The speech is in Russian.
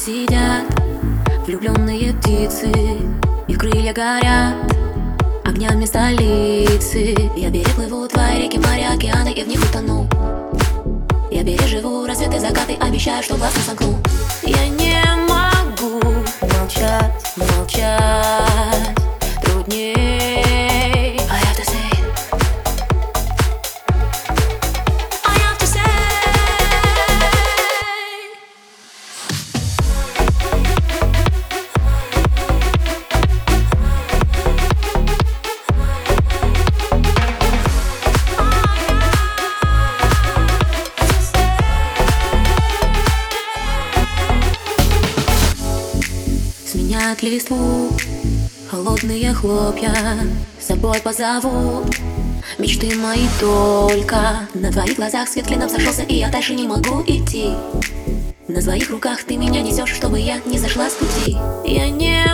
сидят влюбленные птицы Их крылья горят огнями столицы. Я переплыву твои реки, моря, океаны и в них утону. Я переживу рассветы, закаты, обещаю, что глаз не сомкну Сменят листву Холодные хлопья С собой позовут Мечты мои только На твоих глазах свет клином сошелся И я дальше не могу идти. На своих руках ты меня несешь Чтобы я не зашла с пути. Я не